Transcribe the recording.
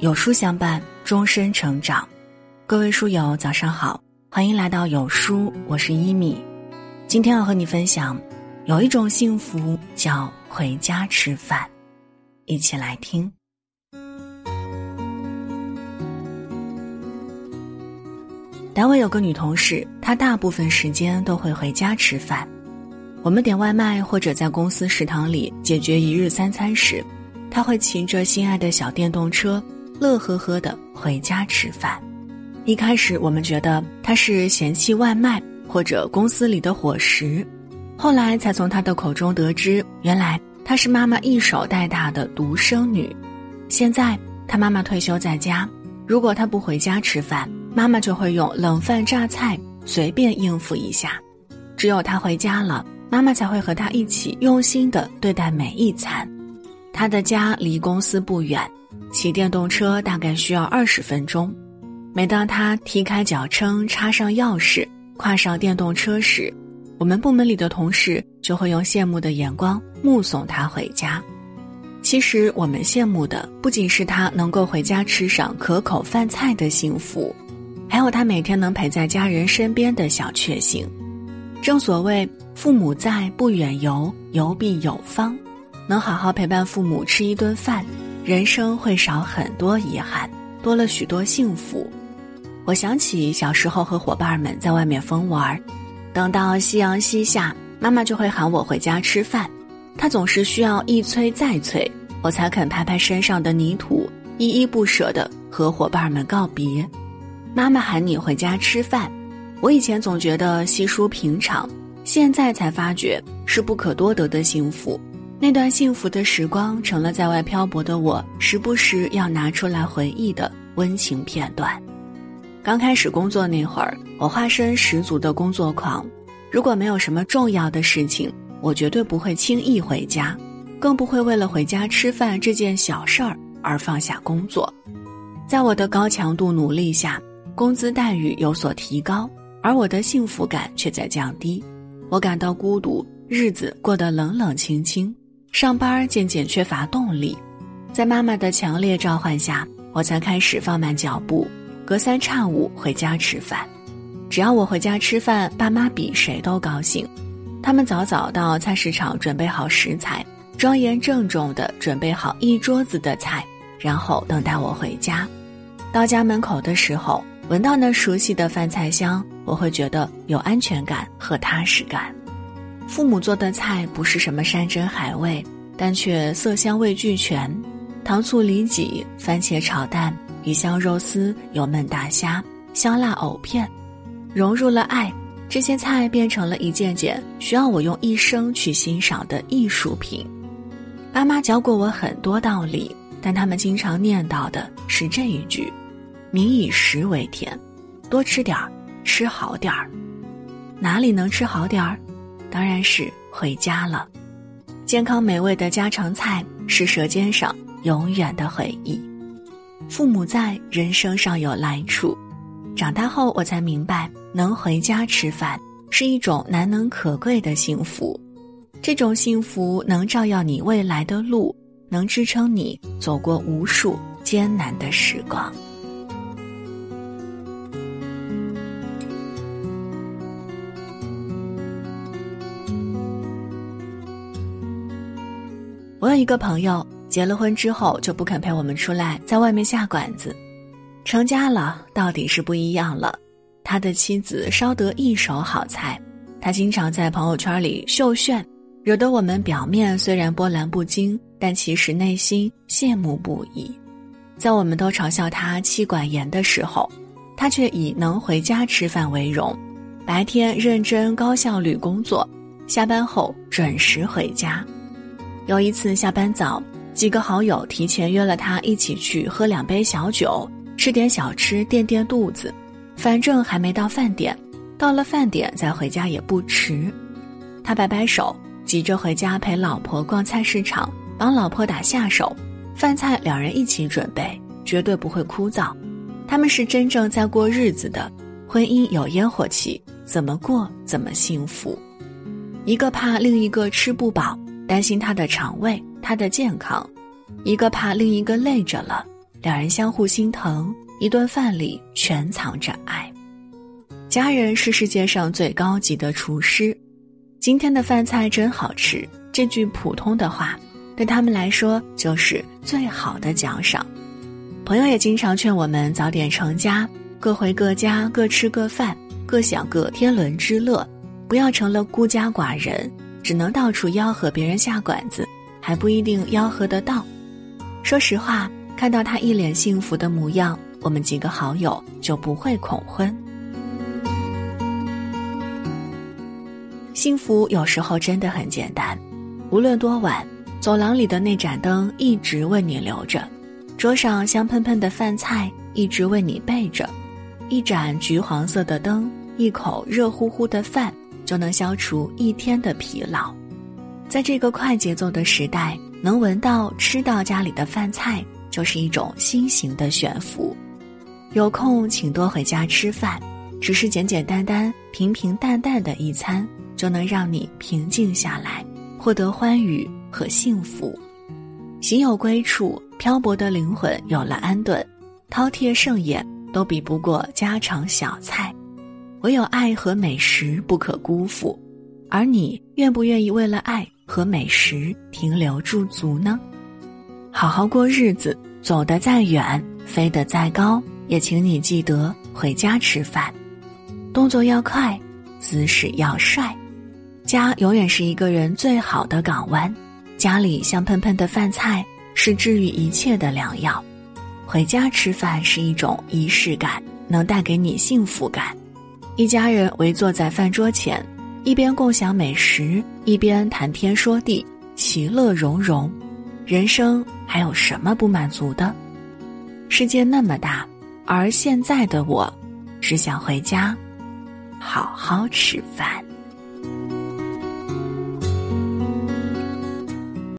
有书相伴，终身成长。各位书友，早上好，欢迎来到有书，我是一米。今天要和你分享，有一种幸福叫回家吃饭，一起来听。单位有个女同事，她大部分时间都会回家吃饭。我们点外卖或者在公司食堂里解决一日三餐时，她会骑着心爱的小电动车。乐呵呵的回家吃饭。一开始我们觉得他是嫌弃外卖或者公司里的伙食，后来才从他的口中得知，原来他是妈妈一手带大的独生女。现在他妈妈退休在家，如果他不回家吃饭，妈妈就会用冷饭榨菜随便应付一下。只有他回家了，妈妈才会和他一起用心的对待每一餐。他的家离公司不远。骑电动车大概需要二十分钟。每当他踢开脚撑，插上钥匙，跨上电动车时，我们部门里的同事就会用羡慕的眼光目送他回家。其实我们羡慕的不仅是他能够回家吃上可口饭菜的幸福，还有他每天能陪在家人身边的小确幸。正所谓“父母在，不远游，游必有方”，能好好陪伴父母吃一顿饭。人生会少很多遗憾，多了许多幸福。我想起小时候和伙伴们在外面疯玩，等到夕阳西下，妈妈就会喊我回家吃饭。她总是需要一催再催，我才肯拍拍身上的泥土，依依不舍地和伙伴们告别。妈妈喊你回家吃饭，我以前总觉得稀疏平常，现在才发觉是不可多得的幸福。那段幸福的时光，成了在外漂泊的我时不时要拿出来回忆的温情片段。刚开始工作那会儿，我化身十足的工作狂。如果没有什么重要的事情，我绝对不会轻易回家，更不会为了回家吃饭这件小事儿而放下工作。在我的高强度努力下，工资待遇有所提高，而我的幸福感却在降低。我感到孤独，日子过得冷冷清清。上班渐渐缺乏动力，在妈妈的强烈召唤下，我才开始放慢脚步，隔三差五回家吃饭。只要我回家吃饭，爸妈比谁都高兴。他们早早到菜市场准备好食材，庄严郑重地准备好一桌子的菜，然后等待我回家。到家门口的时候，闻到那熟悉的饭菜香，我会觉得有安全感和踏实感。父母做的菜不是什么山珍海味，但却色香味俱全，糖醋里脊、番茄炒蛋、鱼香肉丝、油焖大虾、香辣藕片，融入了爱，这些菜变成了一件件需要我用一生去欣赏的艺术品。爸妈教过我很多道理，但他们经常念叨的是这一句：“民以食为天，多吃点儿，吃好点儿。”哪里能吃好点儿？当然是回家了，健康美味的家常菜是舌尖上永远的回忆。父母在，人生尚有来处。长大后，我才明白，能回家吃饭是一种难能可贵的幸福。这种幸福能照耀你未来的路，能支撑你走过无数艰难的时光。我有一个朋友，结了婚之后就不肯陪我们出来，在外面下馆子。成家了，到底是不一样了。他的妻子烧得一手好菜，他经常在朋友圈里秀炫，惹得我们表面虽然波澜不惊，但其实内心羡慕不已。在我们都嘲笑他妻管严的时候，他却以能回家吃饭为荣，白天认真高效率工作，下班后准时回家。有一次下班早，几个好友提前约了他一起去喝两杯小酒，吃点小吃垫垫肚子。反正还没到饭点，到了饭点再回家也不迟。他摆摆手，急着回家陪老婆逛菜市场，帮老婆打下手，饭菜两人一起准备，绝对不会枯燥。他们是真正在过日子的，婚姻有烟火气，怎么过怎么幸福。一个怕另一个吃不饱。担心他的肠胃，他的健康，一个怕另一个累着了，两人相互心疼，一顿饭里全藏着爱。家人是世界上最高级的厨师。今天的饭菜真好吃，这句普通的话，对他们来说就是最好的奖赏。朋友也经常劝我们早点成家，各回各家，各吃各饭，各享各天伦之乐，不要成了孤家寡人，只能到处吆喝别人下馆子，还不一定吆喝得到。说实话，看到他一脸幸福的模样，我们几个好友就不会恐婚。幸福有时候真的很简单，无论多晚，走廊里的那盏灯一直为你留着，桌上香喷喷的饭菜一直为你备着，一盏橘黄色的灯，一口热乎乎的饭，就能消除一天的疲劳。在这个快节奏的时代，能闻到、吃到家里的饭菜，就是一种新型的悬浮。有空请多回家吃饭，只是简简单单、平平淡淡的一餐。就能让你平静下来，获得欢愉和幸福。行有归处，漂泊的灵魂有了安顿，饕餮盛宴都比不过家常小菜。唯有爱和美食不可辜负，而你愿不愿意为了爱和美食停留驻足呢？好好过日子，走得再远，飞得再高，也请你记得回家吃饭，动作要快，姿势要帅。家永远是一个人最好的港湾，家里香喷喷的饭菜是治愈一切的良药。回家吃饭是一种仪式感，能带给你幸福感。一家人围坐在饭桌前，一边共享美食，一边谈天说地，其乐融融。人生还有什么不满足的？世界那么大，而现在的我，只想回家，好好吃饭。